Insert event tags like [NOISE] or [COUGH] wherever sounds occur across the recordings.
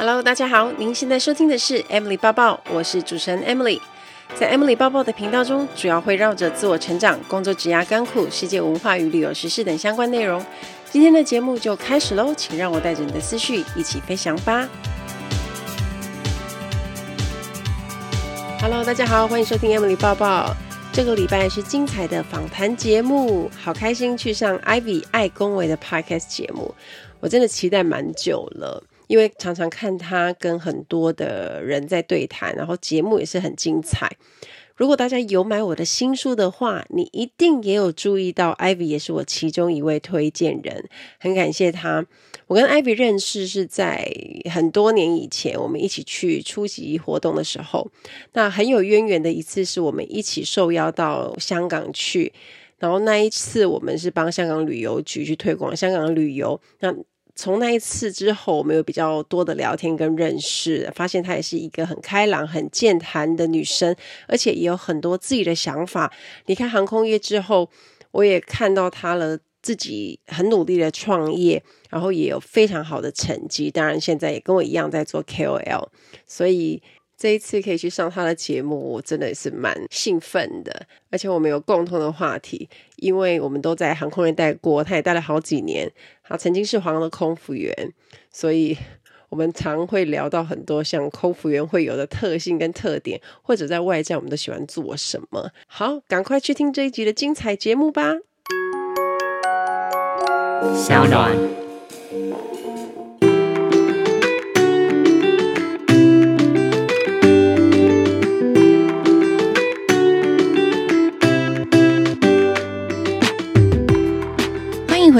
Hello，大家好，您现在收听的是 Emily 抱抱，我是主持人 Emily。在 Emily 抱抱的频道中，主要会绕着自我成长、工作、职涯、甘苦、世界文化与旅游时事等相关内容。今天的节目就开始喽，请让我带着你的思绪一起飞翔吧。Hello，大家好，欢迎收听 Emily 抱抱。这个礼拜是精彩的访谈节目，好开心去上 Ivy 爱恭维的 Podcast 节目，我真的期待蛮久了。因为常常看他跟很多的人在对谈，然后节目也是很精彩。如果大家有买我的新书的话，你一定也有注意到，Ivy 也是我其中一位推荐人，很感谢他。我跟 Ivy 认识是在很多年以前，我们一起去出席活动的时候，那很有渊源的一次是我们一起受邀到香港去，然后那一次我们是帮香港旅游局去推广香港旅游，那。从那一次之后，我们有比较多的聊天跟认识，发现她也是一个很开朗、很健谈的女生，而且也有很多自己的想法。离开航空业之后，我也看到她了，自己很努力的创业，然后也有非常好的成绩。当然，现在也跟我一样在做 KOL，所以。这一次可以去上他的节目，我真的也是蛮兴奋的。而且我们有共同的话题，因为我们都在航空业待过，他也待了好几年。他曾经是华航的空服员，所以我们常会聊到很多像空服员会有的特性跟特点，或者在外站我们都喜欢做什么。好，赶快去听这一集的精彩节目吧。小暖。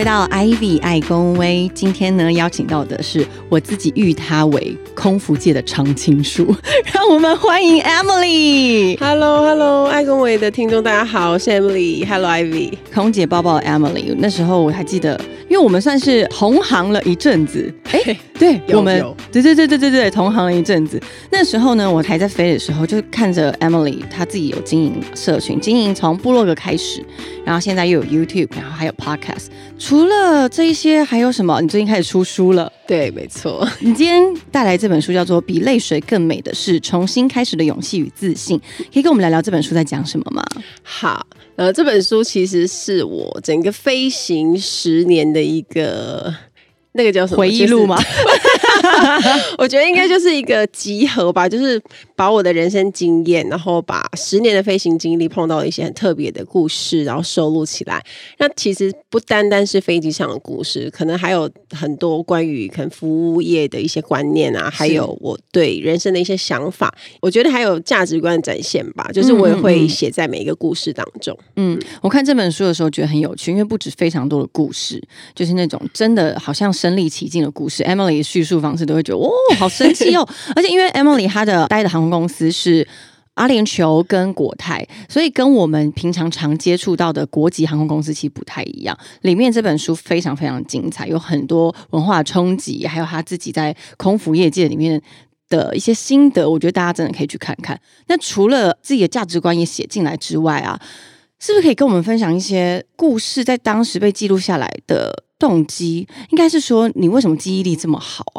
回到 Ivy 爱公威，今天呢，邀请到的是我自己誉她为空服界的常青树，[LAUGHS] 让我们欢迎 Emily。Hello，Hello，爱公威的听众大家好，我是 Emily。Hello，Ivy，空姐抱抱 Emily。那时候我还记得，因为我们算是同行了一阵子。哎，[LAUGHS] 对，我们对对对对对对，同行了一阵子。那时候呢，我还在飞的时候，就看着 Emily，她自己有经营社群，经营从部落格开始，然后现在又有 YouTube，然后还有 Podcast。除了这一些，还有什么？你最近开始出书了？对，没错。你今天带来这本书叫做《比泪水更美的是重新开始的勇气与自信》，可以跟我们聊聊这本书在讲什么吗？好，呃，这本书其实是我整个飞行十年的一个。那个叫什么回忆录吗？[LAUGHS] 我觉得应该就是一个集合吧，就是把我的人生经验，然后把十年的飞行经历碰到一些很特别的故事，然后收录起来。那其实不单单是飞机上的故事，可能还有很多关于可能服务业的一些观念啊，还有我对人生的一些想法。我觉得还有价值观的展现吧，就是我也会写在每一个故事当中。嗯，我看这本书的时候觉得很有趣，因为不止非常多的故事，就是那种真的好像。身临其境的故事，Emily 的叙述方式都会觉得哦，好神奇哦！[LAUGHS] 而且因为 Emily 她的待的航空公司是阿联酋跟国泰，所以跟我们平常常接触到的国际航空公司其实不太一样。里面这本书非常非常精彩，有很多文化冲击，还有他自己在空服业界里面的一些心得，我觉得大家真的可以去看看。那除了自己的价值观也写进来之外啊，是不是可以跟我们分享一些故事，在当时被记录下来的？动机应该是说，你为什么记忆力这么好啊？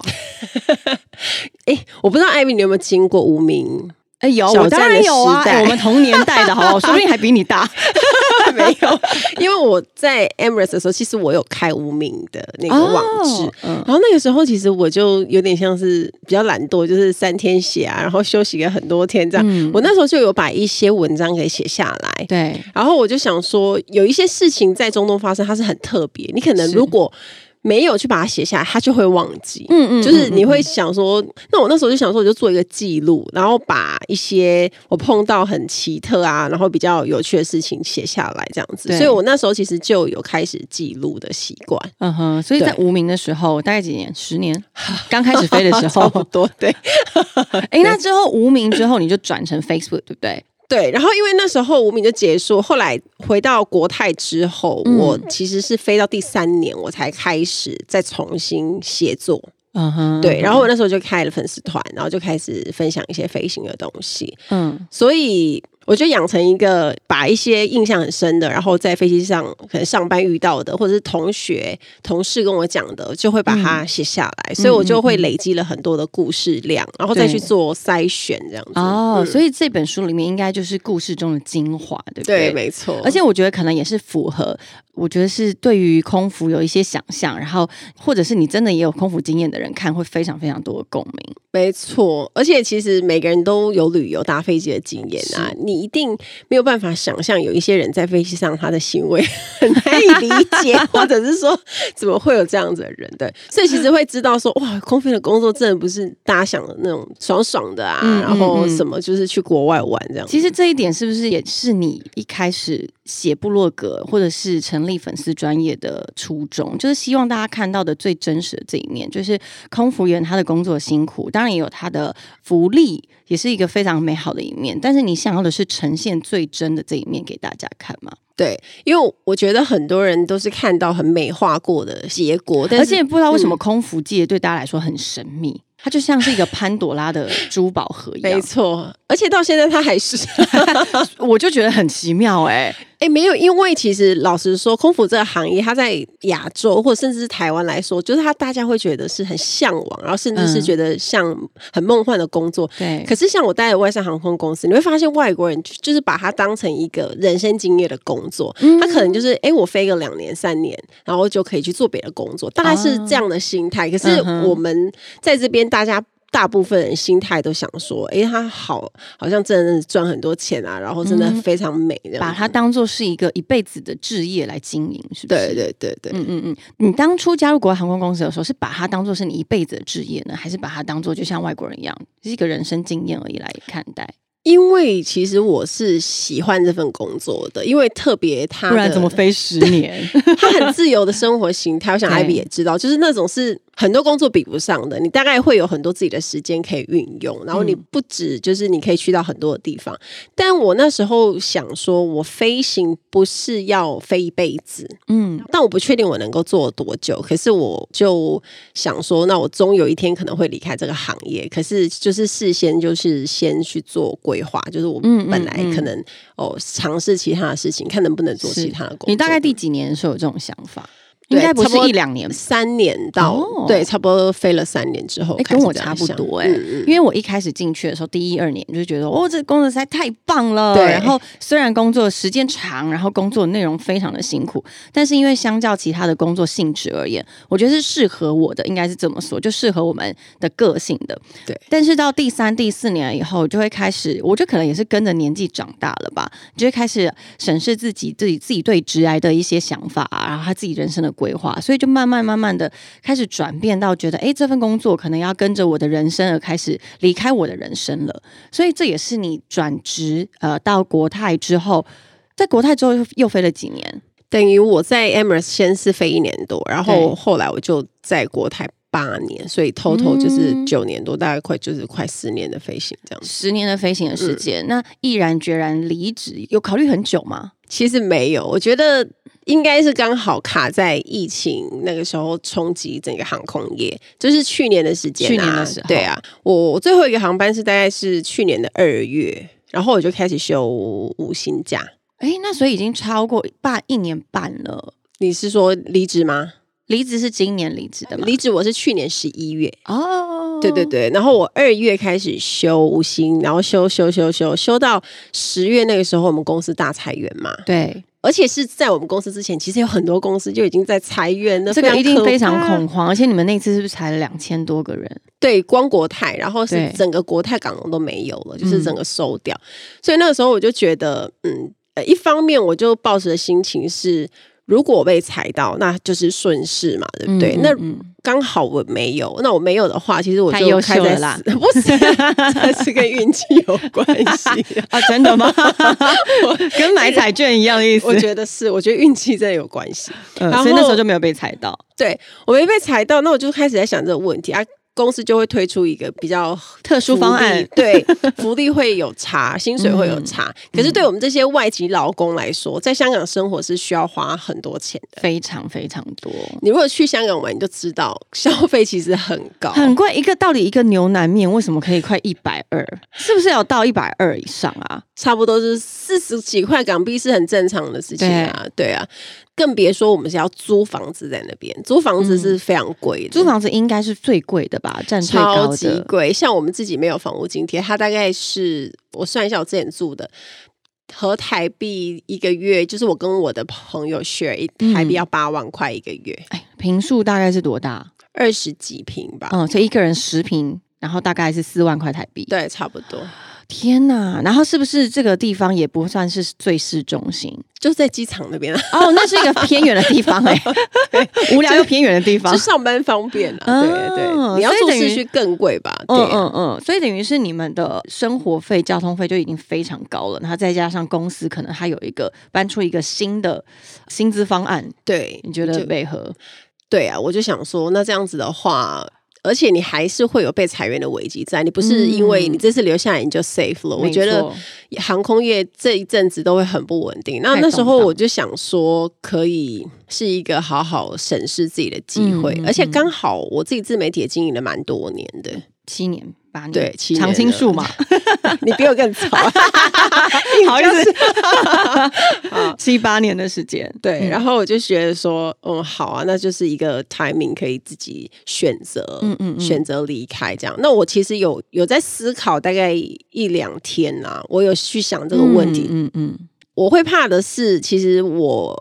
哎、欸，我不知道艾米你有没有经过无名？哎、欸，有，我当然有啊！欸、我们同年代的，好不好？说不定还比你大。[LAUGHS] 没有，因为我在 Emirates 的时候，其实我有开无名的那个网址，哦嗯、然后那个时候其实我就有点像是比较懒惰，就是三天写啊，然后休息了很多天这样。嗯、我那时候就有把一些文章给写下来，对。然后我就想说，有一些事情在中东发生，它是很特别，你可能如果。没有去把它写下来，他就会忘记。嗯嗯，就是你会想说，那我那时候就想说，我就做一个记录，然后把一些我碰到很奇特啊，然后比较有趣的事情写下来，这样子。所以我那时候其实就有开始记录的习惯。嗯哼，所以在无名的时候，大概几年？十年？刚开始飞的时候，[LAUGHS] 差不多。对。[LAUGHS] 哎，那之后无名之后，你就转成 Facebook，对不对？对，然后因为那时候无名就结束，后来回到国泰之后，嗯、我其实是飞到第三年，我才开始再重新写作。嗯哼，对，然后我那时候就开了粉丝团，然后就开始分享一些飞行的东西。嗯，所以我就养成一个把一些印象很深的，然后在飞机上可能上班遇到的，或者是同学、同事跟我讲的，就会把它写下来，嗯、所以我就会累积了很多的故事量，然后再去做筛选这样子。哦，嗯、所以这本书里面应该就是故事中的精华，对不对？对，没错。而且我觉得可能也是符合，我觉得是对于空服有一些想象，然后或者是你真的也有空服经验的人看，会非常非常多的共鸣。没错，而且其实每个人都有旅游搭飞机的经验啊，你一定没有办法想象有一些人在飞机上他的行为 [LAUGHS] 很难以理解，或者是说怎么会有这样子的人？对，所以其实会知道说，哇，空飞的工作真的不是大家想的那种爽爽的啊，嗯、然后什么就是去国外玩这样。其实这一点是不是也是你一开始写部落格或者是成立粉丝专业的初衷？就是希望大家看到的最真实的这一面，就是空服员他的工作辛苦。当然也有他的福利，也是一个非常美好的一面。但是你想要的是呈现最真的这一面给大家看吗？对，因为我觉得很多人都是看到很美化过的结果，但是而且不知道为什么空服界对大家来说很神秘。嗯它就像是一个潘朵拉的珠宝盒一样，没错，而且到现在它还是，[LAUGHS] 我就觉得很奇妙哎、欸、哎、欸，没有，因为其实老实说，空服这个行业，它在亚洲或者甚至是台湾来说，就是它大家会觉得是很向往，然后甚至是觉得像很梦幻的工作。对、嗯，可是像我待的外商航空公司，你会发现外国人就是把它当成一个人生经验的工作，他、嗯、可能就是哎、欸，我飞个两年三年，然后就可以去做别的工作，大概是这样的心态。哦、可是我们在这边。大家大部分人心态都想说，哎、欸，他好，好像真的赚很多钱啊，然后真的非常美，的、嗯、把它当做是一个一辈子的置业来经营，是不是？对对对对，嗯嗯嗯。你当初加入国外航空公司的时候，是把它当做是你一辈子的置业呢，还是把它当做就像外国人一样，是一个人生经验而已来看待？因为其实我是喜欢这份工作的，因为特别他，不然怎么飞十年？[LAUGHS] 他很自由的生活形态，我想艾比也知道，就是那种是。很多工作比不上的，你大概会有很多自己的时间可以运用，然后你不止就是你可以去到很多的地方。嗯、但我那时候想说，我飞行不是要飞一辈子，嗯，但我不确定我能够做多久。可是我就想说，那我终有一天可能会离开这个行业。可是就是事先就是先去做规划，就是我本来可能、嗯嗯嗯、哦尝试其他的事情，看能不能做其他的工作。你大概第几年的时候有这种想法？应该不是一两年，三年到、哦、对，差不多飞了三年之后，跟我差不多哎、欸嗯嗯，因为我一开始进去的时候，第一二年就觉得哦，这工作实在太棒了。对，然后虽然工作时间长，然后工作内容非常的辛苦，但是因为相较其他的工作性质而言，我觉得是适合我的，应该是这么说，就适合我们的个性的。对，但是到第三、第四年以后，就会开始，我觉得可能也是跟着年纪长大了吧，就会开始审视自己自己自己对职癌的一些想法，然后他自己人生的规划，所以就慢。慢慢慢慢的开始转变到觉得，哎，这份工作可能要跟着我的人生而开始离开我的人生了。所以这也是你转职呃到国泰之后，在国泰之后又，又飞了几年，等于我在 Emirates 先是飞一年多，然后后来我就在国泰八年，所以 total 就是九年多，嗯，大概快就是快十年的飞行这样子。十年的飞行的时间，嗯，那毅然决然离职，有考虑很久吗？其实没有，我觉得。应该是刚好卡在疫情那个时候冲击整个航空业，就是去年的时间啊。去年的时候，对啊，我最后一个航班是大概是去年的二月，然后我就开始休五薪假。哎，那所以已经超过半一年半了。你是说离职吗？离职是今年离职的吗？离职我是去年十一月。哦，对对对，然后我二月开始休无薪，然后休休休休休到十月那个时候，我们公司大裁员嘛。对。而且是在我们公司之前，其实有很多公司就已经在裁员了，这个一定非常恐慌。而且你们那次是不是裁了两千多个人？对，光国泰，然后是整个国泰港龙都没有了，就是整个收掉。所以那个时候我就觉得，嗯，呃，一方面我就抱着的心情是。如果被踩到，那就是顺势嘛，对不对？嗯嗯嗯，那刚好我没有，那我没有的话，其实我就开在啦，[LAUGHS] 不是，这是跟运气有关系啊？[LAUGHS] 真的吗？[LAUGHS] 跟买彩券一样的意思？我觉得是，我觉得运气真的有关系。嗯，所以那时候就没有被踩到。对，我没被踩到，那我就开始在想这个问题啊。公司就会推出一个比较特殊方案，对，福利会有差，薪水会有差。嗯、可是对我们这些外籍劳工来说，在香港生活是需要花很多钱的，非常非常多。你如果去香港玩，你就知道消费其实很高，很贵。一个到底一个牛腩面为什么可以快一百二？是不是要到一百二以上啊？差不多是四十几块港币是很正常的事情啊，对，对啊。更别说我们是要租房子在那边，租房子是非常贵的，租房子应该是最贵的吧，占最高的。超级贵。像我们自己没有房屋津贴，它大概是我算一下，我之前住的合台币一个月，就是我跟我的朋友 share 一台币要八万块一个月。哎，平数大概是多大？二十几平吧。嗯，所以一个人十平，然后大概是四万块台币。对，差不多。天呐，然后是不是这个地方也不算是最市中心？就是在机场那边哦，那是一个偏远的地方 [LAUGHS] 哎，无聊又偏远的地方，就上班方便啊。对对，你要住市区更贵吧？嗯嗯嗯，所以等于是你们的生活费、交通费就已经非常高了，然后再加上公司可能还有一个搬出一个新的薪资方案，对，你觉得为何？对啊，我就想说，那这样子的话。而且你还是会有被裁员的危机在，你不是因为你这次留下来你就 safe 了。嗯、我觉得航空业这一阵子都会很不稳定。那那时候我就想说，可以是一个好好审视自己的机会，嗯、而且刚好我自己自媒体也经营了蛮多年的，七年。八年对，常青树嘛，[LAUGHS] 你比我更早，[LAUGHS] 好意思，[LAUGHS] 七八年的时间，对，嗯、然后我就觉得说，嗯，好啊，那就是一个 timing 可以自己选择，嗯嗯，嗯选择离开这样。那我其实有有在思考，大概一两天啊，我有去想这个问题，嗯嗯，嗯我会怕的是，其实我。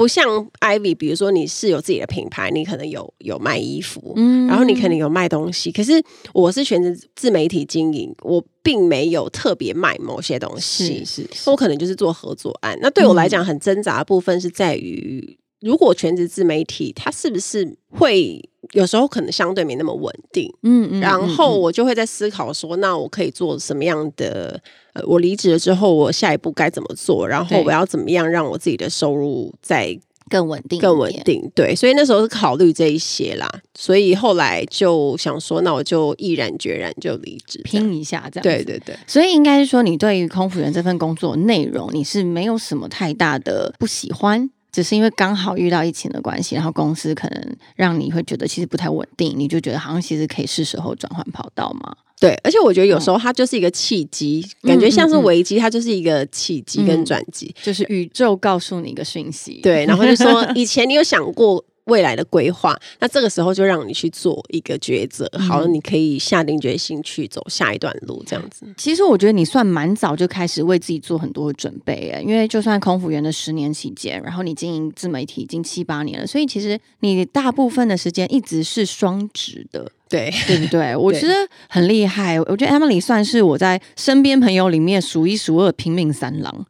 不像 Ivy，比如说你是有自己的品牌，你可能有有卖衣服，嗯，然后你可能有卖东西。可是我是选择自媒体经营，我并没有特别卖某些东西，是，是，是我可能就是做合作案。那对我来讲，很挣扎的部分是在于，如果全职自媒体，它是不是会有时候可能相对没那么稳定？嗯嗯，然后我就会在思考说，那我可以做什么样的？呃，我离职了之后，我下一步该怎么做？然后我要怎么样让我自己的收入再更稳定、更稳定？对，所以那时候是考虑这一些啦。所以后来就想说，那我就毅然决然就离职，拼一下这样。对对对。所以应该是说，你对于空服员这份工作内容，你是没有什么太大的不喜欢。只是因为刚好遇到疫情的关系，然后公司可能让你会觉得其实不太稳定，你就觉得好像其实可以是时候转换跑道嘛。对，而且我觉得有时候它就是一个契机，嗯、感觉像是危机，它就是一个契机跟转机，嗯、就是宇宙告诉你一个讯息。对，然后就说 [LAUGHS] 以前你有想过。未来的规划，那这个时候就让你去做一个抉择。好了，你可以下定决心去走下一段路，这样子。其实我觉得你算蛮早就开始为自己做很多的准备诶，因为就算空服员的十年期间，然后你经营自媒体已经七八年了，所以其实你大部分的时间一直是双职的。对，[LAUGHS] 对不对？[LAUGHS] 我觉得很厉害。我觉得 Emily 算是我在身边朋友里面数一数二拼命三郎，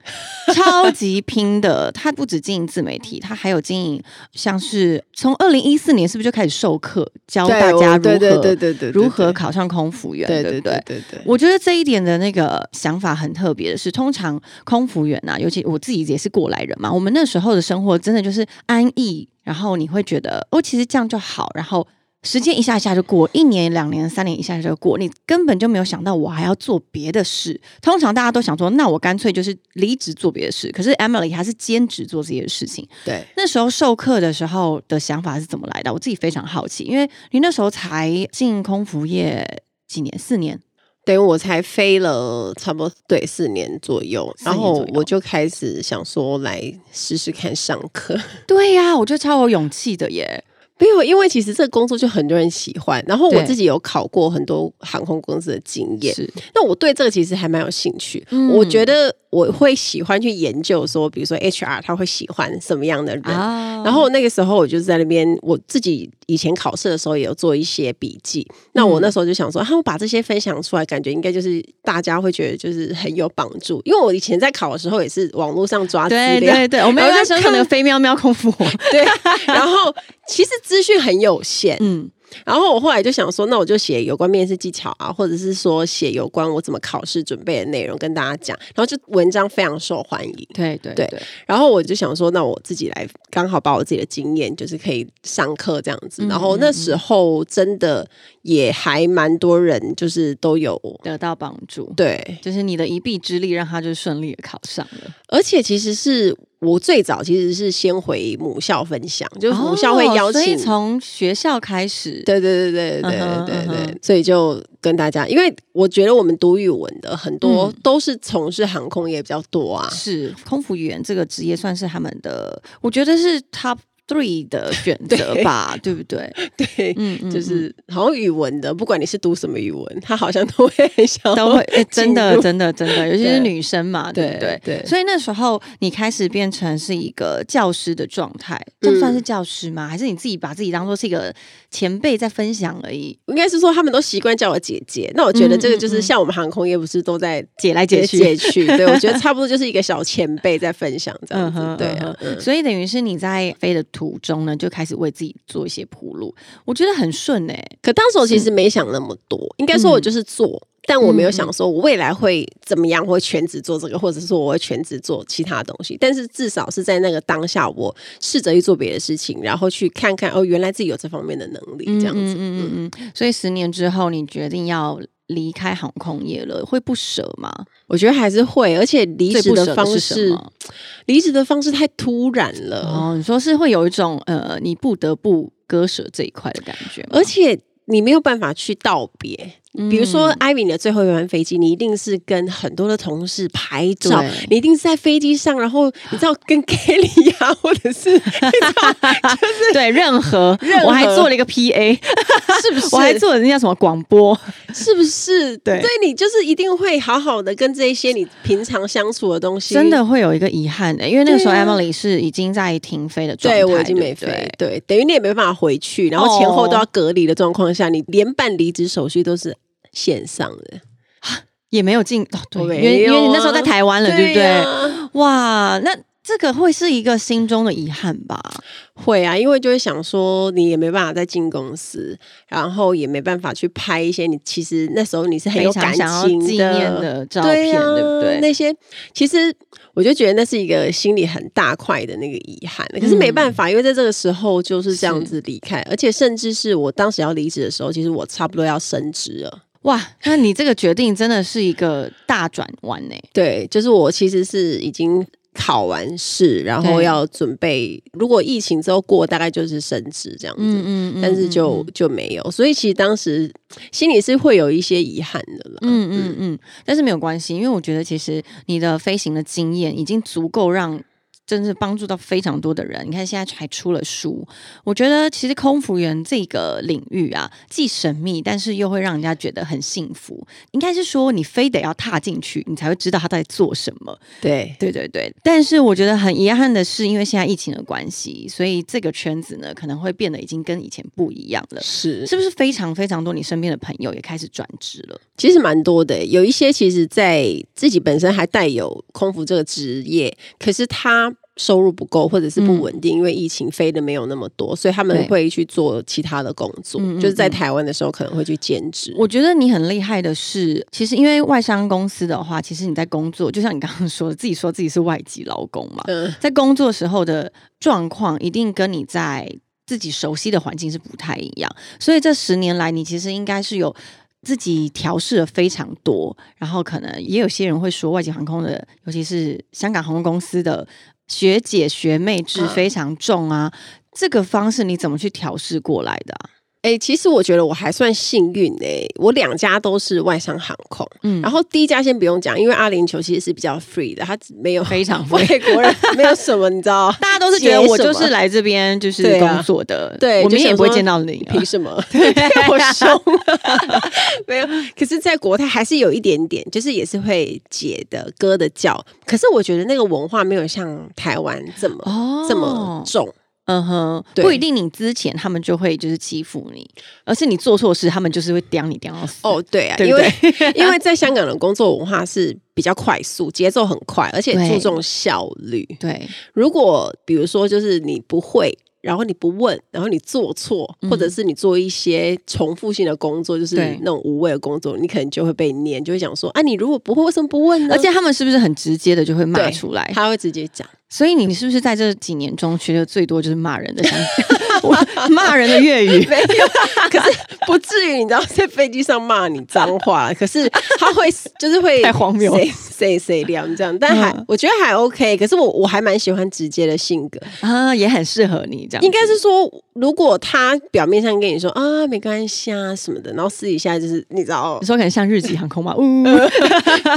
超级拼的。他不止经营自媒体，他还有经营，像是从二零一四年是不是就开始授课，教大家如何对对对对如何考上空服员，对对对对对。我觉得这一点的那个想法很特别的是，通常空服员啊，尤其我自己也是过来人嘛，我们那时候的生活真的就是安逸，然后你会觉得哦，其实这样就好，然后。时间一下一下就过，一年、两年、三年一下一下就过，你根本就没有想到我还要做别的事。通常大家都想说，那我干脆就是离职做别的事。可是 Emily 还是兼职做这些事情。对，那时候授课的时候的想法是怎么来的？我自己非常好奇，因为你那时候才进空服业几年？四年？等于我才飞了差不多对四年左右，然后我就开始想说来试试看上课。[LAUGHS] 对呀、啊，我觉得超有勇气的耶。没有，因为其实这个工作就很多人喜欢，然后我自己有考过很多航空公司的经验，是那我对这个其实还蛮有兴趣。嗯、我觉得我会喜欢去研究说，比如说 HR 他会喜欢什么样的人，啊、然后那个时候我就在那边，我自己以前考试的时候也有做一些笔记。那我那时候就想说，他们、嗯、把这些分享出来，感觉应该就是大家会觉得就是很有帮助。因为我以前在考的时候也是网络上抓资料，对对对，我们那时候可能飞喵喵空服，[LAUGHS] 对，然后其实。资讯很有限，嗯，然后我后来就想说，那我就写有关面试技巧啊，或者是说写有关我怎么考试准备的内容跟大家讲。然后就文章非常受欢迎，对对对，对。然后我就想说，那我自己来，刚好把我自己的经验，就是可以上课这样子。然后那时候真的也还蛮多人，就是都有得到帮助。对，就是你的一臂之力，让他就顺利的考上了。而且其实是。我最早其实是先回母校分享，就是母校会邀请，哦、所以从学校开始，对对对对对对对对，所以就跟大家，因为我觉得我们读语文的很多都是从事航空业比较多啊，嗯、是空服员这个职业算是他们的，我觉得是 top。Three 的 [LAUGHS] 选择吧，对，对不对？[LAUGHS] 对，嗯，就是好像语文的，不管你是读什么语文，他好像都会很想，都会、欸、真的，真的，真的，尤其是女生嘛，对，对不对？对，所以那时候你开始变成是一个教师的状态，这算是教师吗？还是你自己把自己当做是一个前辈在分享而已？应该是说他们都习惯叫我姐姐。那我觉得这个就是像我们航空业不是都在姐来姐去姐去？[LAUGHS] 对，我觉得差不多就是一个小前辈在分享这样子。对、啊，所以等于是你在飞的途中呢，就开始为自己做一些铺路，我觉得很顺哎、欸。可当时我其实没想那么多，应该说我就是做、嗯，但我没有想说我未来会怎么样，会全职做这个，或者是说我会全职做其他东西。但是至少是在那个当下，我试着去做别的事情，然后去看看哦，原来自己有这方面的能力，这样子。嗯嗯嗯嗯。所以十年之后，你决定要离开航空业了，会不舍吗？我觉得还是会，而且离职的方式，离职的方式太突然了。哦，你说是会有一种呃，你不得不割舍这一块的感觉，而且你没有办法去道别。比如说艾米的最后一班飞机，你一定是跟很多的同事拍照，你一定是在飞机上，然后你知道跟 [LAUGHS] Kelly 呀，或者是，就是对任何，任何，我还做了一个 PA，[LAUGHS] 是不是？我还做了那叫什么广播，是不是？对，所以你就是一定会好好的跟这一些你平常相处的东西，真的会有一个遗憾的，因为那个时候 Emily 是已经在停飞的状态，对，我已经没飞，对，等于你也没办法回去，然后前后都要隔离的状况下，你连办离职手续都是。线上的也没有进哦，对，因为因为你那时候在台湾了，对不对？哇，那这个会是一个心中的遗憾吧？会啊，因为就会想说，你也没办法再进公司，然后也没办法去拍一些你其实那时候你是很有感情纪念的照片，对，啊、对不对？那些其实我就觉得那是一个心里很大块的那个遗憾，可是没办法，嗯，因为在这个时候就是这样子离开，而且甚至是我当时要离职的时候，其实我差不多要升职了。哇，那你这个决定真的是一个大转弯呢？对，就是我其实是已经考完试，然后要准备，如果疫情之后过，大概就是升职这样子。嗯嗯，嗯，但是就就没有，所以其实当时心里是会有一些遗憾的了。嗯嗯嗯，但是没有关系，因为我觉得其实你的飞行的经验已经足够让。真是帮助到非常多的人。你看，现在还出了书。我觉得其实空服员这个领域啊，既神秘，但是又会让人家觉得很幸福。应该是说，你非得要踏进去，你才会知道他在做什么。对，对，对，对。但是我觉得很遗憾的是，因为现在疫情的关系，所以这个圈子呢，可能会变得已经跟以前不一样了。是，是不是非常非常多你身边的朋友也开始转职了？其实蛮多的，有一些其实在自己本身还带有空服这个职业，可是他。收入不够，或者是不稳定，嗯，因为疫情飞的没有那么多，所以他们会去做其他的工作。就是在台湾的时候，可能会去兼职。我觉得你很厉害的是，其实因为外商公司的话，其实你在工作，就像你刚刚说的，自己说自己是外籍劳工嘛，嗯，在工作时候的状况，一定跟你在自己熟悉的环境是不太一样。所以这十年来，你其实应该是有自己调试了非常多。然后可能也有些人会说，外籍航空的，尤其是香港航空公司的。学姐学妹制非常重啊，这个方式你怎么去调试过来的啊？哎、欸，其实我觉得我还算幸运哎、欸，我两家都是外商航空，嗯，然后第一家先不用讲，因为阿联酋其实是比较 free 的，它没有非常 [LAUGHS] free 外国人，没有什么你知道，大家都是觉得我就是来这边就是工作的，对，我们也不会见到你，凭什么？对，[LAUGHS] 我凶，没有。可是，在国泰还是有一点点，就是也是会姐的哥的叫，可是我觉得那个文化没有像台湾这么、哦、这么重。嗯哼，不一定你之前他们就会就是欺负你，而是你做错事，他们就是会刁你刁到死。哦，对啊，对对因为 [LAUGHS] 因为在香港的工作文化是比较快速，节奏很快，而且注重效率。对，[LAUGHS] 对，如果比如说就是你不会，然后你不问，然后你做错，或者是你做一些重复性的工作，就是那种无谓的工作，你可能就会被念，就会讲说啊，你如果不会，为什么不问呢？而且他们是不是很直接的就会骂出来？他会直接讲。所以你是不是在这几年中学的最多就是骂人的声音？骂人的粤语没有，可是不至于你知道在飞机上骂你脏话，可是他会就是会 [LAUGHS] 太荒谬，say say say 这样，但还、嗯、我觉得还 OK。可是我我还蛮喜欢直接的性格啊，也很适合你这样。应该是说，如果他表面上跟你说啊没关系啊什么的，然后私底下就是你知道，你说可能像日籍航空嘛，[LAUGHS] 嗯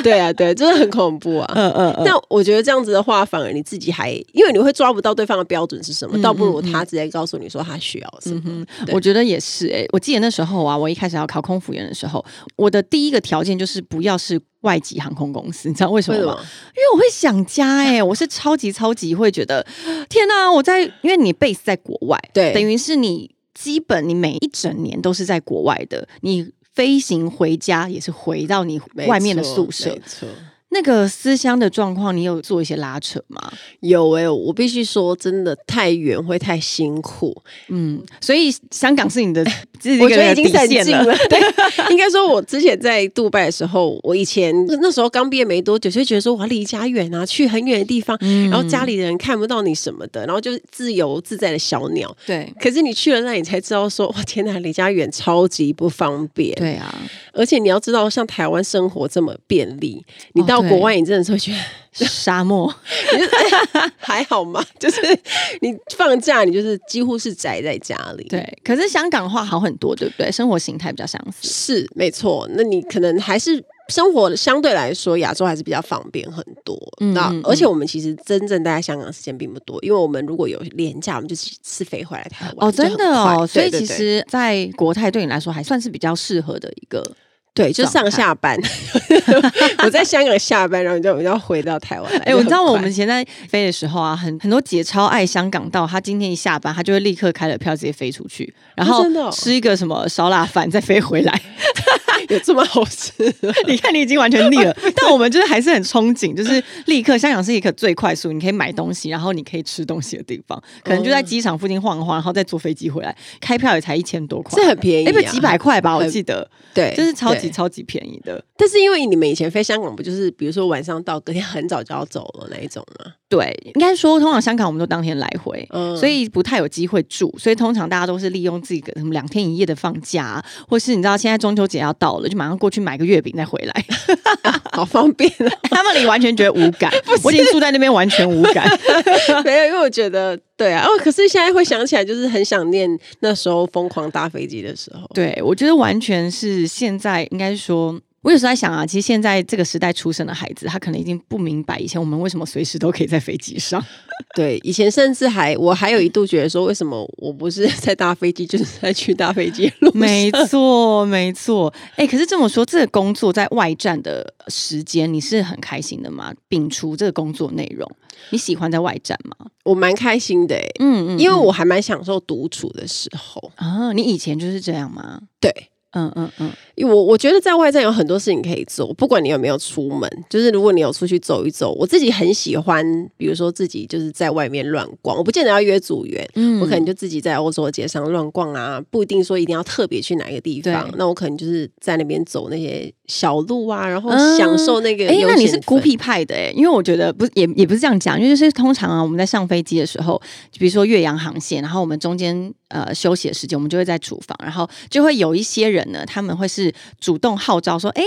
对啊对，真的很恐怖啊。嗯嗯，那我觉得这样子的话，反而你自己。还因为你会抓不到对方的标准是什么，倒不如他直接告诉你说他需要什么。嗯、我觉得也是哎、欸，我记得那时候啊，我一开始要考空服员的时候，我的第一个条件就是不要是外籍航空公司，你知道为什么吗？因为我会想家哎、欸，[LAUGHS] 我是超级超级会觉得天哪、啊，我在因为你 base 在国外，对，等于是你基本你每一整年都是在国外的，你飞行回家也是回到你外面的宿舍，没错。那个思乡的状况，你有做一些拉扯吗？有哎、欸，我必须说，真的太远会太辛苦。嗯，所以香港是你的，[LAUGHS] 我觉得已经很近了。[LAUGHS] 对，应该说，我之前在杜拜的时候，我以前那时候刚毕业没多久，就觉得说我要离家远啊，去很远的地方，嗯、然后家里的人看不到你什么的，然后就是自由自在的小鸟。对，可是你去了那里才知道说，哇，天哪，离家远超级不方便。对啊，而且你要知道，像台湾生活这么便利，你到。国外你真的是会觉得沙漠，[LAUGHS] 还好吗？就是你放假，你就是几乎是宅在家里。对，可是香港的话好很多，对不对？生活形态比较相似，是没错。那你可能还是生活相对来说，亚洲还是比较方便很多。嗯，那而且我们其实真正待在香港的时间并不多，因为我们如果有连假，我们就是是飞回来台湾。哦，真的哦。所以其实，在国泰对你来说还算是比较适合的一个。对，就上下班，[LAUGHS] 我在香港下班，然后就要回到台湾。哎、欸，我知道我们以前在飞的时候啊，很很多姐超爱香港到，她今天一下班，她就会立刻开了票直接飞出去，然后吃一个什么烧腊饭再飞回来。[LAUGHS] 有这么好吃？[LAUGHS] 你看你已经完全腻了，[LAUGHS] 但我们就是还是很憧憬，就是立刻香港是一个最快速，你可以买东西，然后你可以吃东西的地方，可能就在机场附近晃一晃，然后再坐飞机回来，开票也才一千多块，是很便宜，哎，不几百块吧，我记得，对，就是超级超级便宜的。但是因为你们以前飞香港不就是，比如说晚上到，隔天很早就要走了那一种吗？对，应该说通常香港我们都当天来回，嗯，所以不太有机会住，所以通常大家都是利用自己的什么两天一夜的放假，或是你知道现在中秋节要到了，就马上过去买个月饼再回来，啊、[LAUGHS] 好方便啊！[LAUGHS] 他们里完全觉得无感，[LAUGHS] 我已经住在那边完全无感，没有，因为我觉得对啊，哦，可是现在会想起来，就是很想念那时候疯狂搭飞机的时候。对，我觉得完全是现在应该说。我有时候在想啊，其实现在这个时代出生的孩子，他可能已经不明白以前我们为什么随时都可以在飞机上。[LAUGHS] 对，以前甚至还我还有一度觉得说，为什么我不是在搭飞机，就是在去搭飞机路上。没错，没错。哎、欸，可是这么说，这个工作在外站的时间，你是很开心的吗？摒除这个工作内容，你喜欢在外站吗？我蛮开心的、欸，嗯，嗯嗯，因为我还蛮享受独处的时候啊。你以前就是这样吗？对。嗯嗯嗯，因为我我觉得在外站有很多事情可以做，不管你有没有出门，就是如果你有出去走一走，我自己很喜欢，比如说自己就是在外面乱逛，我不见得要约组员，嗯，我可能就自己在欧洲的街上乱逛啊，不一定说一定要特别去哪一个地方，那我可能就是在那边走那些小路啊，然后享受那个。哎、嗯欸，那你是孤僻派的哎、欸，因为我觉得不也也不是这样讲，因为就是通常啊，我们在上飞机的时候，比如说岳阳航线，然后我们中间呃休息的时间，我们就会在厨房，然后就会有一些人呢，他们会是主动号召说，哎、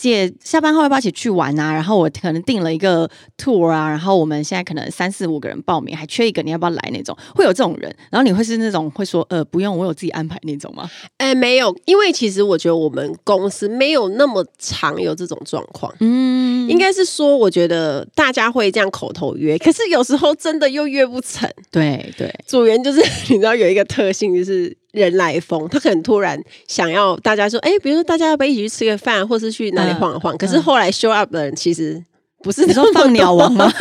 姐下班后要不要一起去玩啊？然后我可能订了一个 tour 啊，然后我们现在可能三四五个人报名，还缺一个，你要不要来那种？会有这种人，然后你会是那种会说呃不用，我有自己安排那种吗？哎、欸，没有，因为其实我觉得我们公司没有那么常有这种状况。嗯，应该是说我觉得大家会这样口头约，可是有时候真的又约不成。对对，组员就是 [LAUGHS] 你知道有一个特性就是。人来疯，他可能突然想要大家说，哎、欸，比如说大家要不要一起去吃个饭，或是去哪里晃一晃？嗯、可是后来 show up 的人其实不是你说放鸟王吗？[LAUGHS]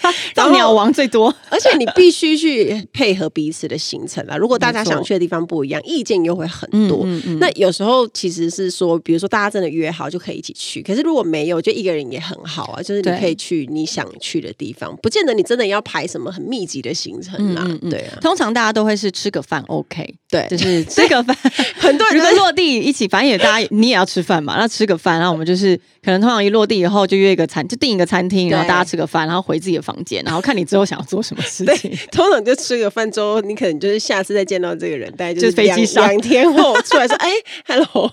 [LAUGHS] 放鸟王最多，而且你必须去配合彼此的行程啊。如果大家想去的地方不一样，意见又会很多。嗯嗯嗯、那有时候其实是说，比如说大家真的约好就可以一起去，可是如果没有，就一个人也很好啊。就是你可以去你想去的地方，不见得你真的要排什么很密集的行程啊。对啊，通常大家都会是吃个饭，OK。[LAUGHS] 对，就是吃个饭，很多人如果落地一起，反正也大家你也要吃饭嘛，那吃个饭，然后我们就是可能通常一落地以后就约一个餐，就定一个餐厅，然后大家吃个饭，然后回自己的房间，然后看你之后想要做什么事情。通常就吃个饭之后，你可能就是下次再见到这个人，大概就是飞机上两天后出来说，[LAUGHS] 哎，hello。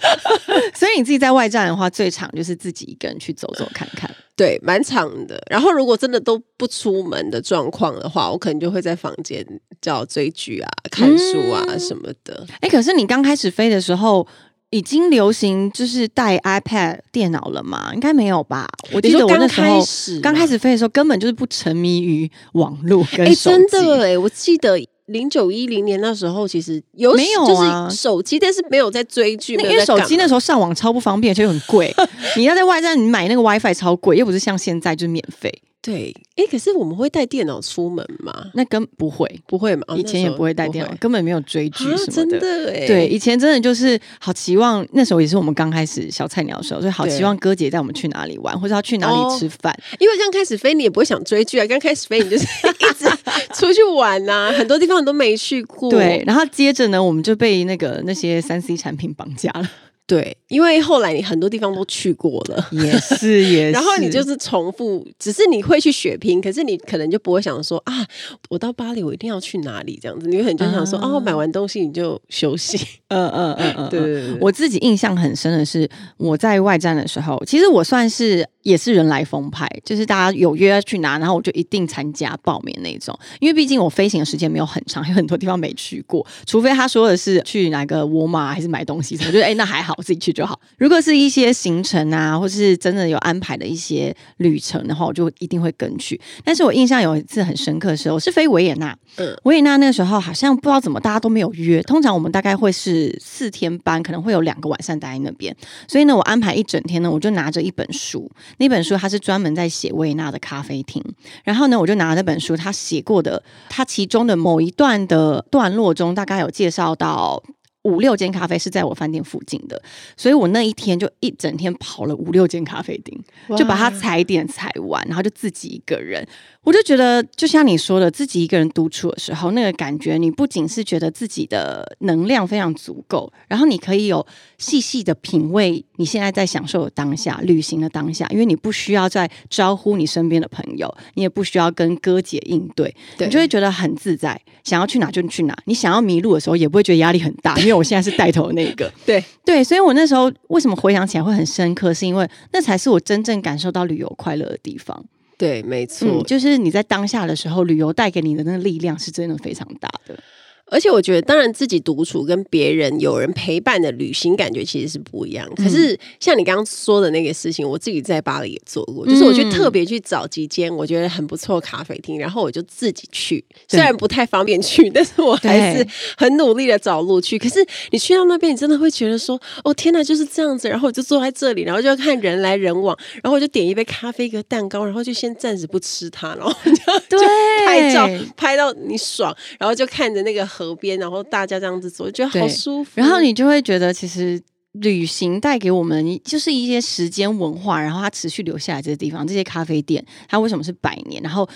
[LAUGHS] 所以你自己在外站的话，最常就是自己一个人去走走看看。对，蛮长的。然后如果真的都不出门的状况的话，我可能就会在房间叫追剧啊、看书啊什么的。哎、嗯，可是你刚开始飞的时候，已经流行就是带 iPad 电脑了吗？应该没有吧？我记得我那时候刚开始飞的时候，根本就是不沉迷于网络跟手机。哎，真的哎，我记得。零九一零年那时候，其实有没有就是手机，但是没有在追剧，因为手机那时候上网超不方便，而且又很贵。[LAUGHS] 你要在外站，你买那个 WiFi 超贵，又不是像现在就是免费。对，哎，可是我们会带电脑出门吗？那根不会，不会嘛？以前也不会带电脑，根本没有追剧什么的。真的哎，对，以前真的就是好期望，那时候也是我们刚开始小菜鸟的时候，所以好期望哥姐带我们去哪里玩，或者要去哪里吃饭。因为刚开始飞，你也不会想追剧啊。刚开始飞，你就是 [LAUGHS] 一直出去玩呐，很多地方你都没去过。对，然后接着呢，我们就被那个那些三 C 产品绑架了。对，因为后来你很多地方都去过了，也是 [LAUGHS] 也是，然后你就是重复，只是你会去血拼，可是你可能就不会想说啊，我到巴黎我一定要去哪里这样子，你会很就想说，哦、啊，买完东西你就休息，嗯嗯嗯嗯，对，[LAUGHS] 对，对，对，我自己印象很深的是我在外站的时候，其实我算是。也是人来疯派，就是大家有约要去哪，然后我就一定参加报名那种。因为毕竟我飞行的时间没有很长，有很多地方没去过。除非他说的是去哪个沃尔玛还是买东西什么，我觉得哎那还好，自己去就好。如果是一些行程啊，或是真的有安排的一些旅程的话，我就一定会跟去。但是我印象有一次很深刻的时候，是飞维也纳。嗯，维也纳那个时候好像不知道怎么大家都没有约。通常我们大概会是四天班，可能会有两个晚上待在那边。所以呢，我安排一整天呢，我就拿着一本书。那本书它是专门在写维也纳的咖啡厅，然后呢，我就拿了那本书，他写过的，他其中的某一段的段落中，大概有介绍到五六间咖啡是在我饭店附近的，所以我那一天就一整天跑了五六间咖啡厅，就把它踩点踩完，然后就自己一个人。我就觉得，就像你说的，自己一个人独处的时候，那个感觉，你不仅是觉得自己的能量非常足够，然后你可以有细细的品味你现在在享受的当下、旅行的当下，因为你不需要再招呼你身边的朋友，你也不需要跟哥姐应对，对，你就会觉得很自在，想要去哪就去哪。你想要迷路的时候，也不会觉得压力很大，因为我现在是带头的那个。对对，所以我那时候为什么回想起来会很深刻，是因为那才是我真正感受到旅游快乐的地方。对，没错，嗯，就是你在当下的时候，旅游带给你的那个力量是真的非常大的。而且我觉得，当然自己独处跟别人有人陪伴的旅行感觉其实是不一样。可是像你刚刚说的那个事情，我自己在巴黎也做过，就是我去特别去找几间我觉得很不错的咖啡厅，然后我就自己去，虽然不太方便去，[LAUGHS] 但是我还是很努力的找路去。可是你去到那边，你真的会觉得说，哦天哪，就是这样子。然后我就坐在这里，然后就要看人来人往，然后我就点一杯咖啡，一个蛋糕，然后就先暂时不吃它，然后就 [LAUGHS] 就拍照拍到你爽，然后就看着那个。河边，然后大家这样子走，觉得好舒服。然后你就会觉得，其实旅行带给我们就是一些时间文化，然后它持续留下来这些地方，这些咖啡店，它为什么是百年？然后。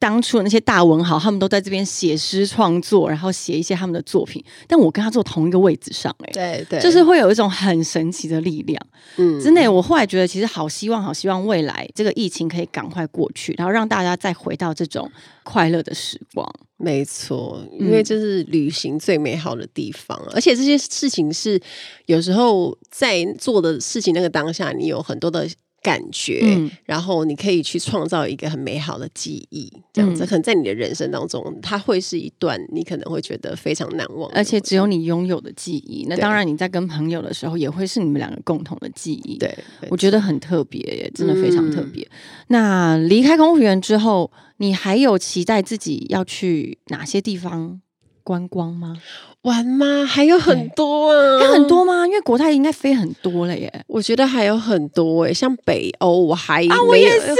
当初的那些大文豪，他们都在这边写诗创作，然后写一些他们的作品。但我跟他坐同一个位置上，哎，对对，就是会有一种很神奇的力量。嗯，真的，我后来觉得，其实好希望，好希望未来这个疫情可以赶快过去，然后让大家再回到这种快乐的时光。没错，因为这是旅行最美好的地方，嗯，而且这些事情是有时候在做的事情那个当下，你有很多的。感觉、嗯，然后你可以去创造一个很美好的记忆，这样子、嗯、可能在你的人生当中，它会是一段你可能会觉得非常难忘，而且只有你拥有的记忆。那当然，你在跟朋友的时候，也会是你们两个共同的记忆。对，我觉得很特别耶，真的非常特别。嗯、那离开公务员之后，你还有期待自己要去哪些地方观光吗？玩吗？还有很多啊，还有很多吗？因为国泰应该飞很多了耶。我觉得还有很多哎，像北欧，我还啊，我也是。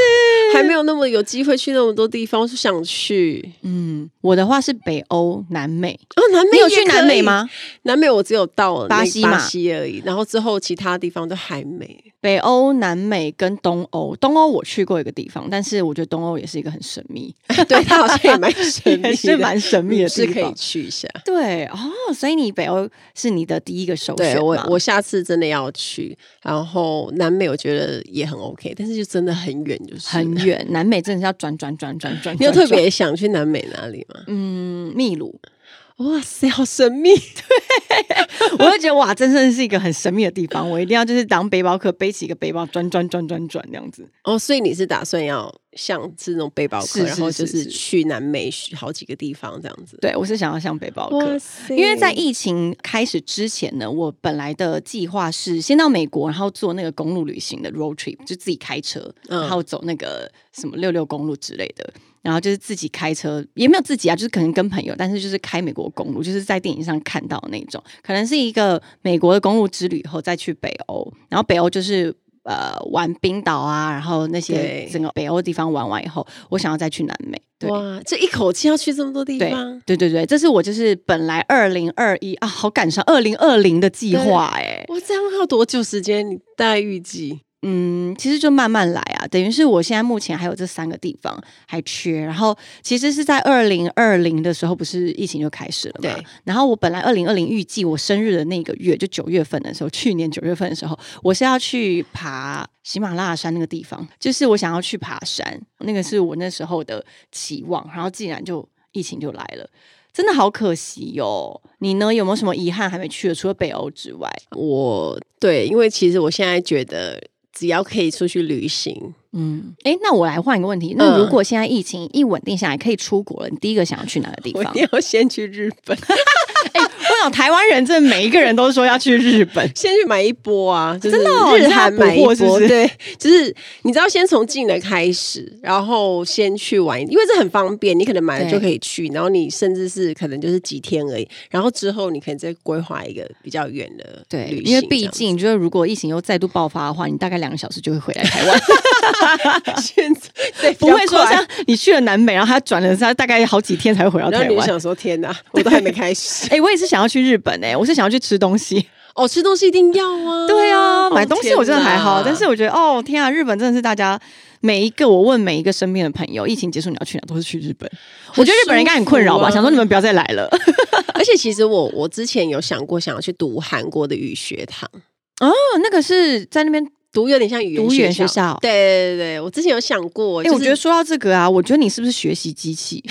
还没有那么有机会去那么多地方，我是想去。嗯，我的话是北欧、南美。哦，南美，你有去南美吗？南美我只有到巴西嘛，巴西而已。然后之后其他地方都还没。北欧、南美跟东欧，东欧我去过一个地方，但是我觉得东欧也是一个很神秘。[LAUGHS] 对，它好像也蛮神秘，是蛮神秘的地方，[LAUGHS] 是可以去一下。对哦，所以你北欧是你的第一个首选。对，我我下次真的要去。然后南美我觉得也很 OK，但是就真的很远，就是很远。南美真的是要转转转转转。[LAUGHS] 你有特别想去南美哪里吗？嗯，秘鲁。哇塞，好神秘！对，[LAUGHS] 我就觉得哇，真的是一个很神秘的地方。我一定要就是当背包客，背起一个背包，转转转转转这样子。哦，所以你是打算要像是那种背包客，是是是是，然后就是去南美好几个地方这样子？对，我是想要像背包客。因为在疫情开始之前呢，我本来的计划是先到美国，然后做那个公路旅行的 road trip，就自己开车，然后走那个什么六六公路之类的。然后就是自己开车，也没有自己啊，就是可能跟朋友，但是就是开美国公路，就是在电影上看到那种，可能是一个美国的公路之旅，以后再去北欧，然后北欧就是呃玩冰岛啊，然后那些整个北欧地方玩完以后，我想要再去南美。对哇，这一口气要去这么多地方？对对对对，这是我就是本来二零二一啊，好赶上二零二零的计划哎，哇，这样要多久时间？你大概预计？嗯，其实就慢慢来啊，等于是我现在目前还有这三个地方还缺，然后其实是在二零二零的时候，不是疫情就开始了嘛？对。然后我本来二零二零预计我生日的那个月，就九月份的时候，去年九月份的时候，我是要去爬喜马拉雅山那个地方，就是我想要去爬山，那个是我那时候的期望。然后竟然就疫情就来了，真的好可惜哟、哦。你呢？有没有什么遗憾还没去的？除了北欧之外，我对，因为其实我现在觉得。只要可以出去旅行，嗯，哎，那我来换一个问题，那如果现在疫情一稳定下来，可以出国了，你第一个想要去哪个地方？我一定要先去日本。[LAUGHS] 哎，我想台湾人真的每一个人都说要去日本，先去买一波啊！真的，日韩买一波，对，就是你知道，先从近的开始，然后先去玩，因为这很方便，你可能买了就可以去，然后你甚至是可能就是几天而已，然后之后你可以再规划一个比较远的对因为毕竟就是如果疫情又再度爆发的话，你大概两个小时就会回来台湾。[LAUGHS] [LAUGHS] 现在不会说像你去了南美，然后他转了他大概好几天才会回到台湾。你想说天哪，我都还没开始。[LAUGHS] 哎，我也是想要去日本哎、欸，我是想要去吃东西哦，吃东西一定要啊。对啊，买东西我真的还好，但是我觉得哦天啊，日本真的是大家每一个我问每一个身边的朋友，疫情结束你要去哪，都是去日本。啊、我觉得日本人应该很困扰吧，想说你们不要再来了。[LAUGHS] 而且其实我我之前有想过想要去读韩国的语学堂哦，那个是在那边。读有点像语言学校，学校对对对，我之前有想过。哎、就是，欸，我觉得说到这个啊，我觉得你是不是学习机器？[LAUGHS]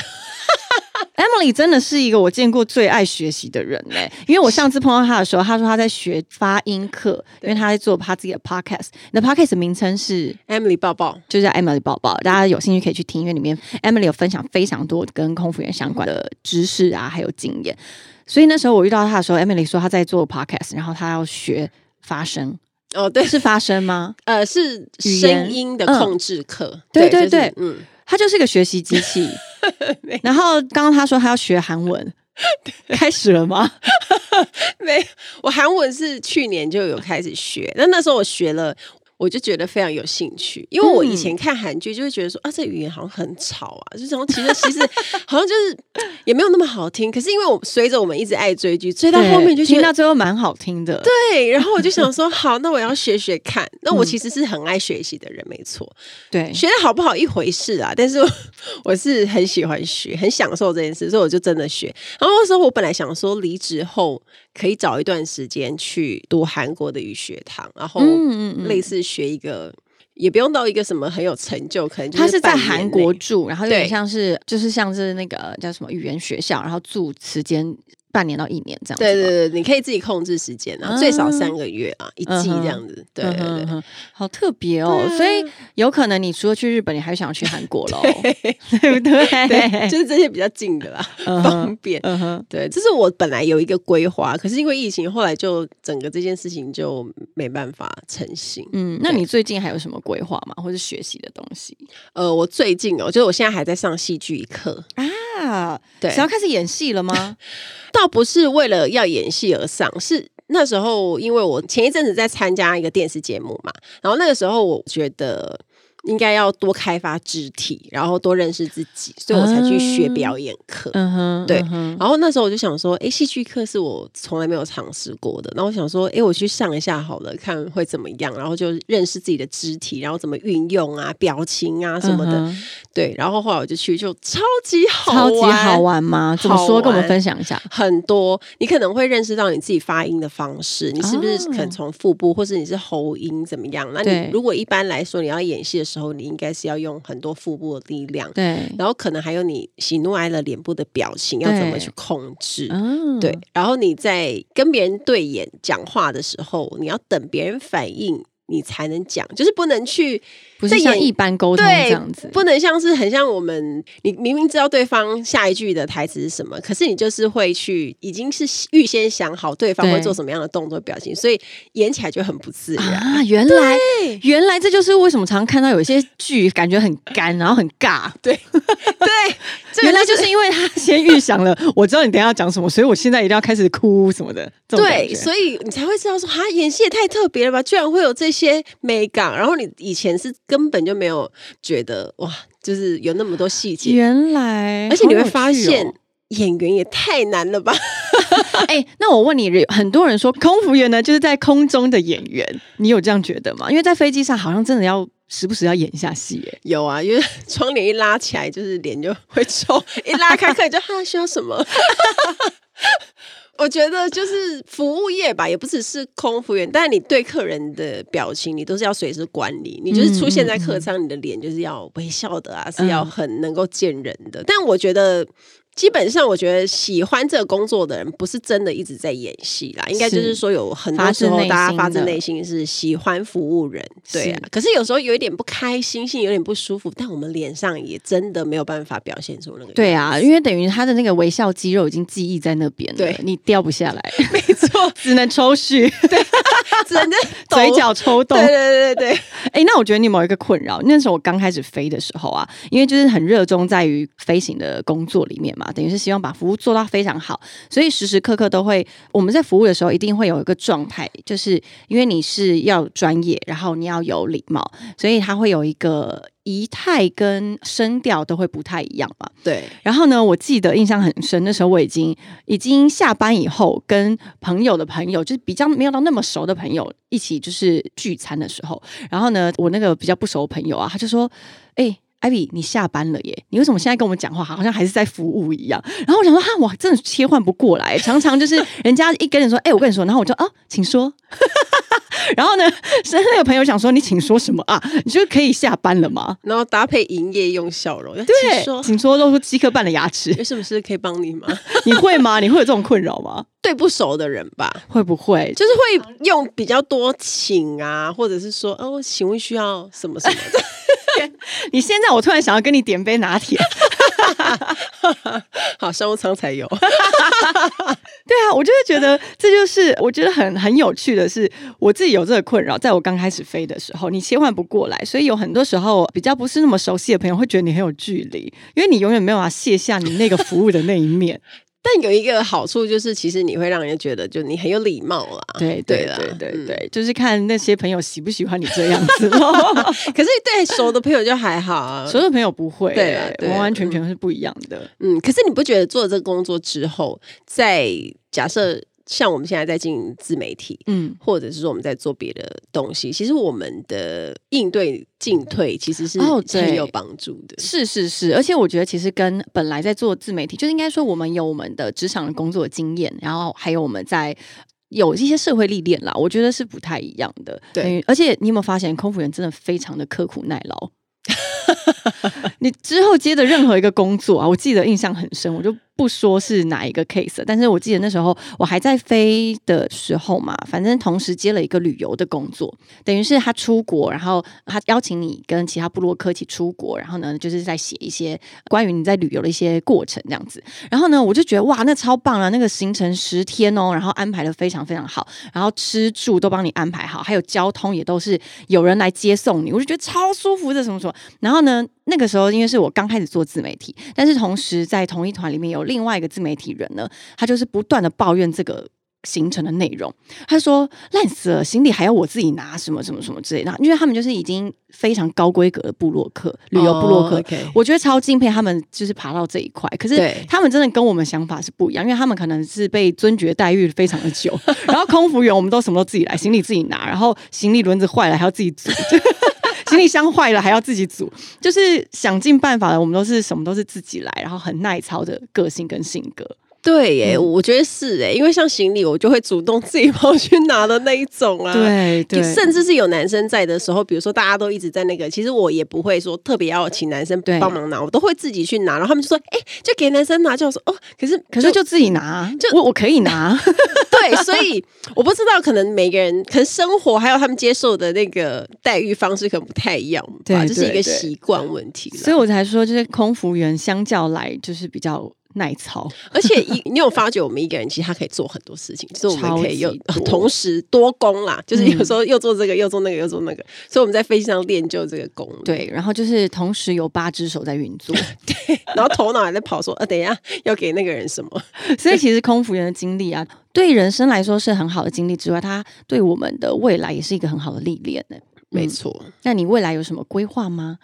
Emily 真的是一个我见过最爱学习的人嘞。因为我上次碰到他的时候，他说他在学发音课，因为他在做他自己的 podcast。你的 podcast 名称是 Emily 抱抱，就叫 Emily 抱抱。大家有兴趣可以去听，因为里面 Emily 有分享非常多跟空服员相关的知识啊，还有经验。所以那时候我遇到他的时候，Emily 说他在做 podcast，然后他要学发声。哦，对，是发声吗？[LAUGHS] 呃，是声音的控制课。嗯、对对对，嗯，他就是一个学习机器。[LAUGHS] 然后刚刚他说他要学韩文，[LAUGHS] 开始了吗？没，我韩文是去年就有开始学，那那时候我学了。我就觉得非常有兴趣，因为我以前看韩剧就会觉得说、嗯、啊，这语言好像很吵啊，就这种其实其实好像就是 [TSK] 也没有那么好听。可是因为我随着我们一直爱追剧，追到后面就听到最后蛮好听的。对，然后我就想说，[LAUGHS] 好，那我要学学看。那我其实是很爱学习的人，没错。对、嗯，学的好不好一回事啊，但是我，我是很喜欢学，很享受这件事，所以我就真的学。然后那时候我本来想说离职后可以找一段时间去读韩国的语学堂，然后类似。学一个也不用到一个什么很有成就，可能就是他是在韩国住，然后有点像是就是像是那个叫什么语言学校，然后住时间。半年到一年这样子，对对对，你可以自己控制时间啊，最少三个月啊，一季这样子，对对对，好特别哦。所以有可能你除了去日本，你还想去韩国喽，[LAUGHS] 对不对？对，就是这些比较近的啦，[LAUGHS] 方便。对，这是我本来有一个规划，可是因为疫情，后来就整个这件事情就没办法成型。嗯，那你最近还有什么规划吗？或是学习的东西？呃，我最近哦，就是我现在还在上戏剧课啊。呀，对，想要开始演戏了吗？[LAUGHS] 倒不是为了要演戏而上，是那时候因为我前一阵子在参加一个电视节目嘛，然后那个时候我觉得。应该要多开发肢体，然后多认识自己，所以我才去学表演课。嗯哼，对。然后那时候我就想说，哎，戏剧课是我从来没有尝试过的。然后我想说，哎，我去上一下好了，看会怎么样。然后就认识自己的肢体，然后怎么运用啊，表情啊什么的。嗯、对。然后后来我就去，就超级好玩，超级好玩吗？怎么说？跟我们分享一下。很多，你可能会认识到你自己发音的方式，你是不是可能从腹部，或是你是喉音怎么样？那你如果一般来说你要演戏的时候，你应该是要用很多腹部的力量，对，然后可能还有你喜怒哀乐脸部的表情要怎么去控制，对，对，然后你在跟别人对眼讲话的时候，你要等别人反应。你才能讲，就是不能去，不是像一般沟通这样子，不能像是很像我们，你明明知道对方下一句的台词是什么，可是你就是会去，已经是预先想好对方会做什么样的动作表情，所以演起来就很不自然啊。原来，原来这就是为什么常常看到有一些剧感觉很干，然后很尬。对对，[LAUGHS] 原来就是因为他先预想了，我知道你等一下要讲什么，所以我现在一定要开始哭什么的。对，所以你才会知道说，哈，演戏也太特别了吧，居然会有这些。些美感，然后你以前是根本就没有觉得哇，就是有那么多细节。原来，而且你会发现演员也太难了吧？[LAUGHS] 哎、欸，那我问你，很多人说空服员呢，就是在空中的演员，你有这样觉得吗？因为在飞机上好像真的要时不时要演一下戏。哎，有啊，因为窗帘一拉起来，就是脸就会臭；一拉开，客人就哈需要什么。[LAUGHS] 我觉得就是服务业吧，也不只是空服员，但是你对客人的表情，你都是要随时管理。你就是出现在客舱，你的脸就是要微笑的啊，是要很能够见人的。但我觉得。基本上，我觉得喜欢这个工作的人，不是真的一直在演戏啦。应该就是说，有很多时候大家发自内心是喜欢服务人，对啊。可是有时候有一点不开心，心有点不舒服，但我们脸上也真的没有办法表现出那个。对啊，因为等于他的那个微笑肌肉已经记忆在那边了，对，你掉不下来。[LAUGHS] 没错，[LAUGHS] 只能抽搐，[LAUGHS] 对，只能嘴角抽动。对对对对对。哎，那我觉得你有没有一个困扰？那时候我刚开始飞的时候啊，因为就是很热衷在于飞行的工作里面嘛。等于是希望把服务做到非常好，所以时时刻刻都会，我们在服务的时候一定会有一个状态，就是因为你是要专业，然后你要有礼貌，所以他会有一个仪态跟声调都会不太一样嘛。对。然后呢，我记得印象很深，那时候我已经已经下班以后，跟朋友的朋友，就是比较没有到那么熟的朋友一起就是聚餐的时候，然后呢，我那个比较不熟的朋友啊，他就说：“哎、欸。” Ivy，你下班了耶？你为什么现在跟我们讲话，好像还是在服务一样？然后我想说，哈，我真的切换不过来，常常就是人家一跟你说，哎、欸，我跟你说，然后我就啊，请说。然后呢，是那个朋友想说，你请说什么啊？你就可以下班了吗？然后搭配营业用笑容，对，请说，请说，露出鸡颗半的牙齿，是不是可以帮你吗？[LAUGHS] 你会吗？你会有这种困扰吗？对不熟的人吧，会不会就是会用比较多请啊，或者是说，哦，请问需要什么什么 [LAUGHS] 的？[LAUGHS] 你现在我突然想要跟你点杯拿铁，[LAUGHS] 好，商务舱才有。[LAUGHS] 对啊，我就会觉得这就是我觉得很很有趣的是，我自己有这个困扰，在我刚开始飞的时候，你切换不过来，所以有很多时候比较不是那么熟悉的朋友会觉得你很有距离，因为你永远没有办法卸下你那个服务的那一面。但有一个好处就是，其实你会让人家觉得，就你很有礼貌啦。对对对对对，嗯、就是看那些朋友喜不喜欢你这样子。可 [LAUGHS] 是对熟的朋友就还好啊，熟的朋友不会，对，对，完完全全是不一样的。嗯，可是你不觉得做了这个工作之后，在假设？像我们现在在经营自媒体，嗯，或者是说我们在做别的东西，其实我们的应对进退其实是很有帮助的。哦，是是是，而且我觉得其实跟本来在做自媒体，就是应该说我们有我们的职场的工作经验，然后还有我们在有一些社会历练啦，我觉得是不太一样的。对，而且你有没有发现，空服员真的非常的刻苦耐劳？[LAUGHS] 你之后接的任何一个工作啊，我记得印象很深，我就。不说是哪一个 case，但是我记得那时候我还在飞的时候嘛，反正同时接了一个旅游的工作，等于是他出国，然后他邀请你跟其他部落客一起出国，然后呢，就是在写一些关于你在旅游的一些过程这样子。然后呢，我就觉得哇，那超棒啊！那个行程十天哦，然后安排的非常非常好，然后吃住都帮你安排好，还有交通也都是有人来接送你，我就觉得超舒服的，什么什么。然后呢，那个时候因为是我刚开始做自媒体，但是同时在同一团里面有另外一个自媒体人呢，他就是不断的抱怨这个行程的内容。他说烂死了，行李还要我自己拿，什么什么什么之类的。因为他们就是已经非常高规格的部落客，旅游部落客，oh, okay. 我觉得超敬佩他们，就是爬到这一块。可是他们真的跟我们想法是不一样，因为他们可能是被尊爵待遇非常的久。[LAUGHS] 然后空服员我们都什么都自己来，行李自己拿，然后行李轮子坏了还要自己组。行李箱坏了还要自己煮，就是想尽办法的。我们都是什么都是自己来，然后很耐操的个性跟性格。对耶，嗯、我觉得是诶，因为像行李，我就会主动自己跑去拿的那一种啊。对对，甚至是有男生在的时候，比如说大家都一直在那个，其实我也不会说特别要请男生帮忙拿，我都会自己去拿。然后他们就说：“哎，就给男生拿。”就我说：“哦，可是可是就自己拿，就我我可以拿。[LAUGHS] ”对，所以我不知道，可能每个人可能生活还有他们接受的那个待遇方式可能不太一样吧，对，这是一个习惯问题。所以我才说，就是空服员相较来就是比较。耐操，[LAUGHS] 而且一你有发觉，我们一个人其实他可以做很多事情，就是我们可以又同时多功啦，就是有时候又做这个，又做那个，又做那个，所以我们在飞机上练就这个功。对，然后就是同时有八只手在运作，[LAUGHS] 对，然后头脑还在跑，说啊，等一下要给那个人什么。[LAUGHS] 所以其实空服员的经历啊，对人生来说是很好的经历之外，他对我们的未来也是一个很好的历练呢。没错，那你未来有什么规划吗？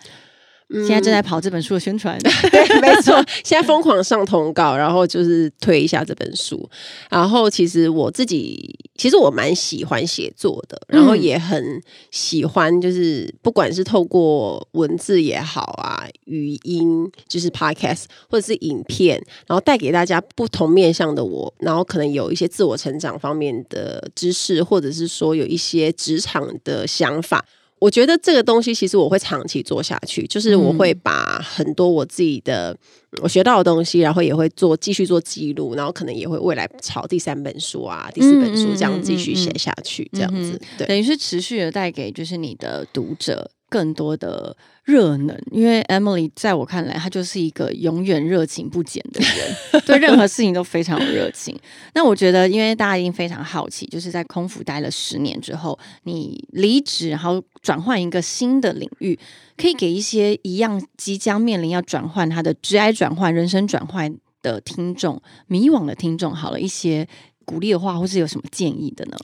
现在正在跑这本书的宣传，嗯，[LAUGHS] 对，没错，现在疯狂上通告，然后就是推一下这本书。然后其实我自己，其实我蛮喜欢写作的，然后也很喜欢，就是不管是透过文字也好啊，语音就是 podcast 或者是影片，然后带给大家不同面向的我，然后可能有一些自我成长方面的知识，或者是说有一些职场的想法。我觉得这个东西其实我会长期做下去，就是我会把很多我自己的我学到的东西，然后也会做继续做记录，然后可能也会未来朝第三本书啊、第四本书这样继续写下去，这样子，对，等于是持续的带给就是你的读者更多的热能，因为 Emily 在我看来，她就是一个永远热情不减的人，[LAUGHS] 对任何事情都非常有热情。那我觉得，因为大家一定非常好奇，就是在空服待了十年之后，你离职，然后转换一个新的领域，可以给一些一样即将面临要转换他的职业转换、人生转换的听众、迷惘的听众，好了一些。鼓励的话，或是有什么建议的呢？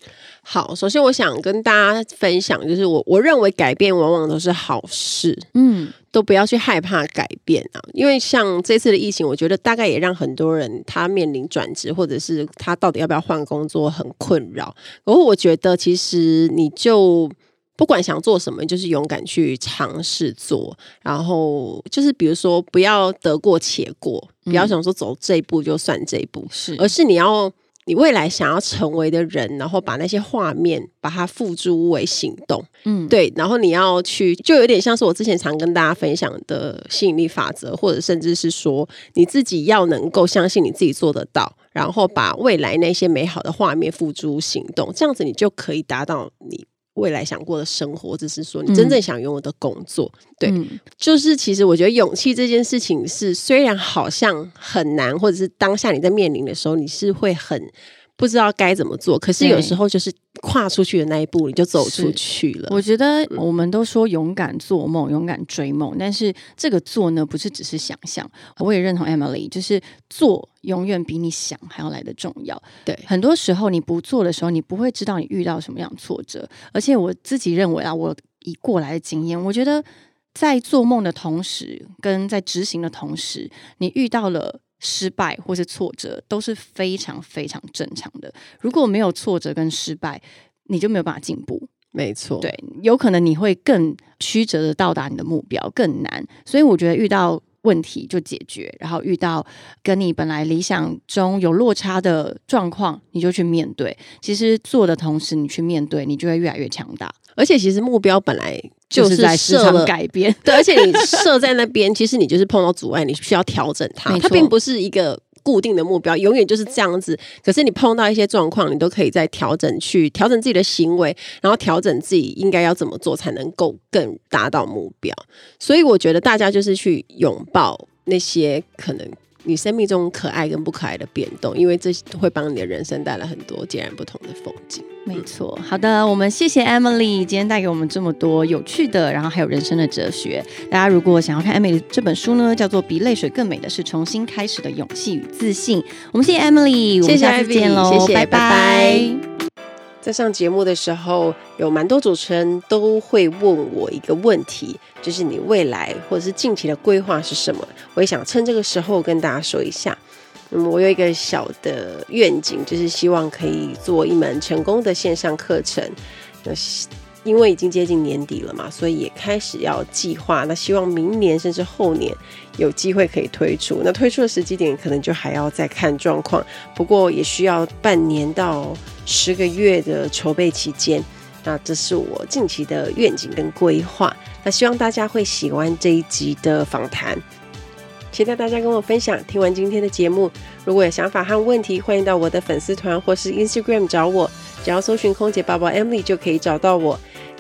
好，首先我想跟大家分享，就是我我认为改变往往都是好事，嗯，都不要去害怕改变啊，因为像这次的疫情，我觉得大概也让很多人他面临转职，或者是他到底要不要换工作很困扰。然后我觉得，其实你就不管想做什么，就是勇敢去尝试做，然后就是比如说不要得过且过，不要想说走这一步就算这一步，是，而是你要。你未来想要成为的人，然后把那些画面把它付诸为行动，嗯，对，然后你要去，就有点像是我之前常跟大家分享的吸引力法则，或者甚至是说你自己要能够相信你自己做得到，然后把未来那些美好的画面付诸行动，这样子你就可以达到你。未来想过的生活，只是说你真正想拥有的工作，嗯、对，嗯、就是其实我觉得勇气这件事情是，虽然好像很难，或者是当下你在面临的时候，你是会很。不知道该怎么做，可是有时候就是跨出去的那一步，你就走出去了。我觉得我们都说勇敢做梦，勇敢追梦，但是这个做呢，不是只是想象。我也认同 Emily，就是做永远比你想还要来的重要。对，很多时候你不做的时候，你不会知道你遇到什么样的挫折。而且我自己认为啊，我以过来的经验，我觉得在做梦的同时，跟在执行的同时，你遇到了。失败或是挫折都是非常非常正常的。如果没有挫折跟失败，你就没有办法进步。没错，对，有可能你会更曲折的到达你的目标，更难。所以我觉得遇到问题就解决，然后遇到跟你本来理想中有落差的状况，你就去面对。其实做的同时，你去面对，你就会越来越强大。而且，其实目标本来。就是在时常改变，对，而且你 [LAUGHS] 设在那边，其实你就是碰到阻碍，你需要调整它。它并不是一个固定的目标，永远就是这样子。可是你碰到一些状况，你都可以再调整，去调整自己的行为，然后调整自己应该要怎么做才能够更达到目标。所以我觉得大家就是去拥抱那些可能。你生命中可爱跟不可爱的变动，因为这会帮你的人生带来很多截然不同的风景。没错，好的，我们谢谢 Emily 今天带给我们这么多有趣的，然后还有人生的哲学。大家如果想要看 Emily 这本书呢，叫做《比泪水更美的是重新开始的勇气与自信》。我们谢谢 Emily，我们下次见喽，谢谢，拜拜。拜拜。在上节目的时候，有蛮多主持人都会问我一个问题，就是你未来或者是近期的规划是什么？我也想趁这个时候跟大家说一下。嗯，我有一个小的愿景，就是希望可以做一门成功的线上课程。那因为已经接近年底了嘛，所以也开始要计划。那希望明年甚至后年有机会可以推出。那推出的时机点可能就还要再看状况，不过也需要半年到十个月的筹备期间。那这是我近期的愿景跟规划。那希望大家会喜欢这一集的访谈。期待大家跟我分享。听完今天的节目，如果有想法和问题，欢迎到我的粉丝团或是 Instagram 找我。只要搜寻空姐报报 Emily 就可以找到我。